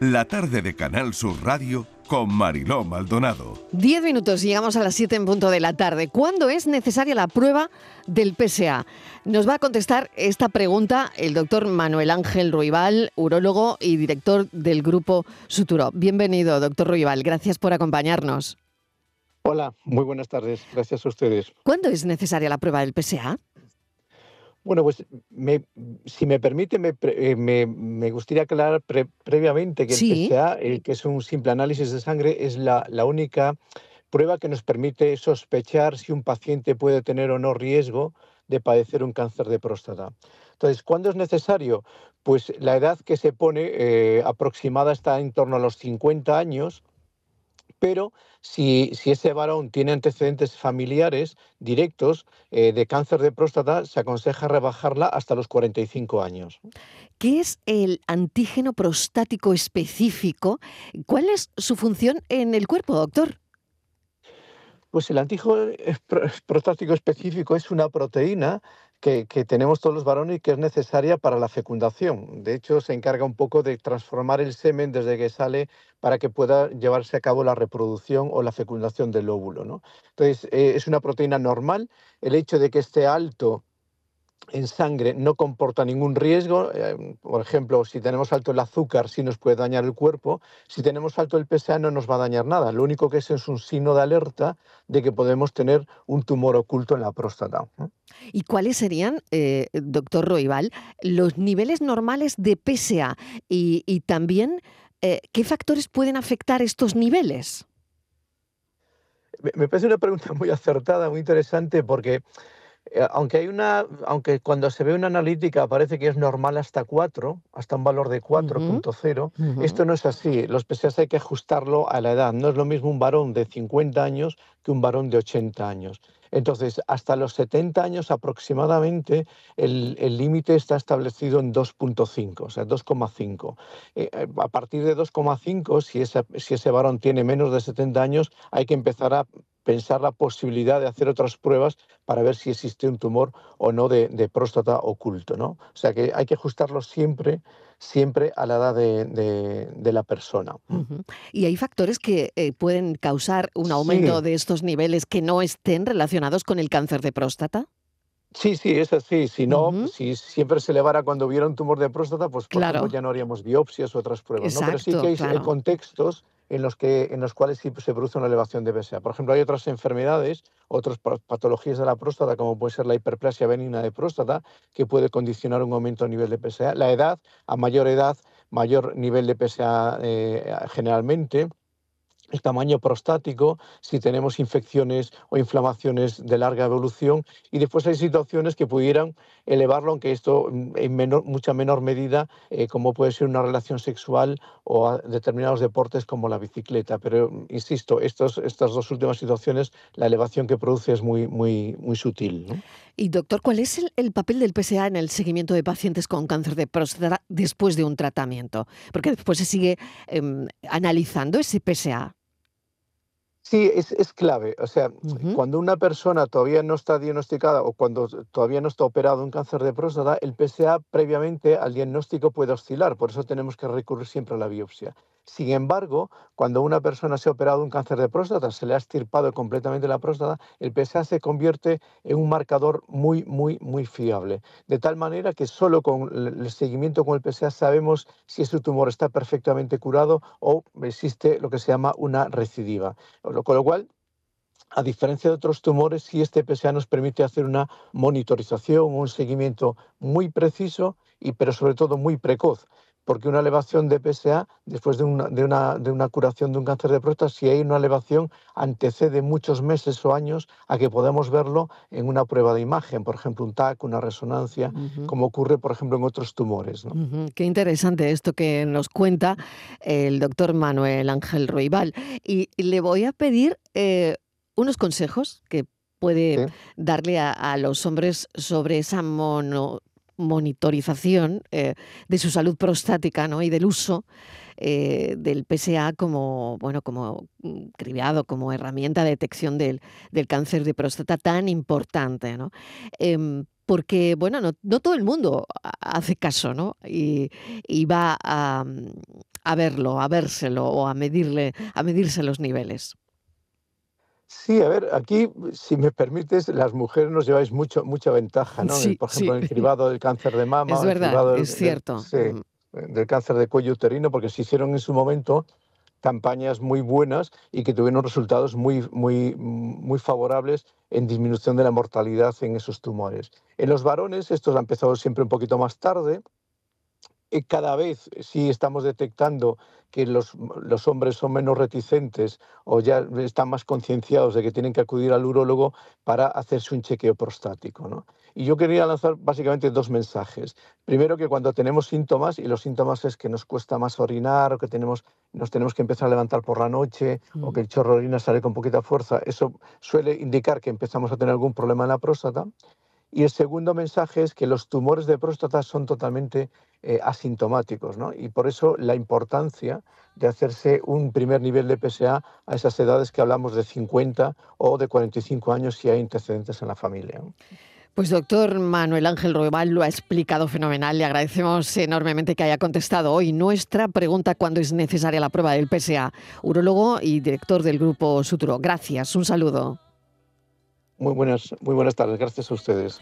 La tarde de Canal Sur Radio con Mariló Maldonado. Diez minutos, llegamos a las siete en punto de la tarde. ¿Cuándo es necesaria la prueba del PSA? Nos va a contestar esta pregunta el doctor Manuel Ángel Ruibal, urólogo y director del grupo Suturo. Bienvenido, doctor Ruibal. Gracias por acompañarnos. Hola, muy buenas tardes. Gracias a ustedes. ¿Cuándo es necesaria la prueba del PSA? Bueno, pues si me permite, me, eh, gustaría aclarar previamente que el PSA, el que es un simple análisis de sangre, es la, única prueba que nos permite sospechar si un paciente puede tener o no riesgo de padecer un cáncer de próstata. Entonces, ¿cuándo es necesario? Pues la edad que se pone eh, aproximada está en torno a los 50 años pero si, ese varón tiene antecedentes familiares directos eh, de cáncer de próstata, se aconseja rebajarla hasta los 45 años. ¿Qué es el antígeno prostático específico? ¿Cuál es su función en el cuerpo, doctor? Pues el antígeno prostático específico es una proteína que, tenemos todos los varones y que es necesaria para la fecundación. De hecho, se encarga un poco de transformar el semen desde que sale para que pueda llevarse a cabo la reproducción o la fecundación del óvulo. ¿no? Entonces, eh, es una proteína normal. El hecho de que esté alto en sangre no comporta ningún riesgo. Eh, por ejemplo, si tenemos alto el azúcar, sí nos puede dañar el cuerpo. Si tenemos alto el PSA, no nos va a dañar nada. Lo único que es es un signo de alerta de que podemos tener un tumor oculto en la próstata. ¿Y cuáles serían, eh, doctor Roibal, los niveles normales de PSA? Y, también, eh, ¿qué factores pueden afectar estos niveles? Me parece una pregunta muy acertada, muy interesante, porque aunque hay una, aunque cuando se ve una analítica parece que es normal hasta 4, hasta un valor de 4.0, esto no es así. Los PSAs hay que ajustarlo a la edad. No es lo mismo un varón de 50 años que un varón de 80 años. Entonces, hasta los 70 años aproximadamente, el límite está establecido en 2.5, o sea, 2,5. Eh, eh, a partir de 2,5, si, si ese varón tiene menos de 70 años, hay que empezar a pensar la posibilidad de hacer otras pruebas para ver si existe un tumor o no de, próstata oculto. ¿no? O sea que hay que ajustarlo siempre, siempre a la edad de, la persona. ¿Y hay factores que eh, pueden causar un aumento de estos niveles que no estén relacionados con el cáncer de próstata? Sí, sí, es así. Si no, si siempre se elevara cuando hubiera un tumor de próstata, pues ya no haríamos biopsias u otras pruebas. ¿no? Pero sí que hay contextos en los, que, en los cuales sí se produce una elevación de PSA. Por ejemplo, hay otras enfermedades, otras patologías de la próstata, como puede ser la hiperplasia benigna de próstata, que puede condicionar un aumento a nivel de PSA. La edad, a mayor edad, mayor nivel de PSA eh, generalmente el tamaño prostático, si tenemos infecciones o inflamaciones de larga evolución y después hay situaciones que pudieran elevarlo, aunque esto mm, en menor, mucha menor medida, eh, como puede ser una relación sexual o determinados deportes como la bicicleta. Pero, mm, insisto, estos, estas dos últimas situaciones, la elevación que produce es muy, muy, muy sutil. Y doctor, ¿cuál es el, papel del PSA en el seguimiento de pacientes con cáncer de próstata después de un tratamiento? Porque después se sigue em, analizando ese PSA. Sí, es, clave. O sea, cuando una persona todavía no está diagnosticada o cuando todavía no está operado un cáncer de próstata, el PSA previamente al diagnóstico puede oscilar. Por eso tenemos que recurrir siempre a la biopsia. Sin embargo, cuando una persona se ha operado un cáncer de próstata, se le ha estirpado completamente la próstata, el PSA se convierte en un marcador muy, muy, muy fiable. De tal manera que solo con el seguimiento con el PSA sabemos si ese tumor está perfectamente curado o existe lo que se llama una recidiva. Con lo cual, a diferencia de otros tumores, si este PSA nos permite hacer una monitorización, un seguimiento muy preciso, y, pero sobre todo muy precoz porque una elevación de PSA, después de una, de una, de una curación de un cáncer de próstata, si hay una elevación, antecede muchos meses o años a que podamos verlo en una prueba de imagen, por ejemplo, un TAC, una resonancia, como ocurre, por ejemplo, en otros tumores. Qué interesante esto que nos cuenta el doctor Manuel Ángel Roibal. Y le voy a pedir eh, unos consejos que puede darle a, a, los hombres sobre esa mono, monitorización eh, de su salud prostática ¿no? y del uso eh, del PSA como, bueno, como mm, criado, como herramienta de detección del, cáncer de próstata tan importante. ¿no? Em, porque, bueno, no, todo el mundo hace caso, ¿no? Y, va a, a, verlo, a vérselo o a medirle, a medirse los niveles. Sí, a ver, aquí, si me permites, las mujeres nos lleváis mucho, mucha ventaja, ¿no? Por ejemplo, en el cribado del cáncer de mama. Es verdad, es cierto. sí, mm. del cáncer de cuello uterino, porque se hicieron en su momento campañas muy buenas y que tuvieron resultados muy, muy, muy favorables en disminución de la mortalidad en esos tumores. En los varones, estos han empezado siempre un poquito más tarde, cada vez sí estamos detectando que los, los, hombres son menos reticentes o ya están más concienciados de que tienen que acudir al urólogo para hacerse un chequeo prostático. ¿no? Y yo quería lanzar básicamente dos mensajes. Primero, que cuando tenemos síntomas, y los síntomas es que nos cuesta más orinar o que tenemos, nos tenemos que empezar a levantar por la noche o mm. que el chorro de orina sale con poquita fuerza, eso suele indicar que empezamos a tener algún problema en la próstata. Y el segundo mensaje es que los tumores de próstata son totalmente eh, asintomáticos, ¿no? Y por eso la importancia de hacerse un primer nivel de PSA a esas edades que hablamos de 50 o de 45 años si hay antecedentes en la familia. Pues doctor Manuel Ángel Roebal lo ha explicado fenomenal. Le agradecemos enormemente que haya contestado hoy nuestra pregunta cuando es necesaria la prueba del PSA, urólogo y director del grupo Suturo. Gracias, un saludo. Muy buenas, muy buenas tardes, gracias a ustedes.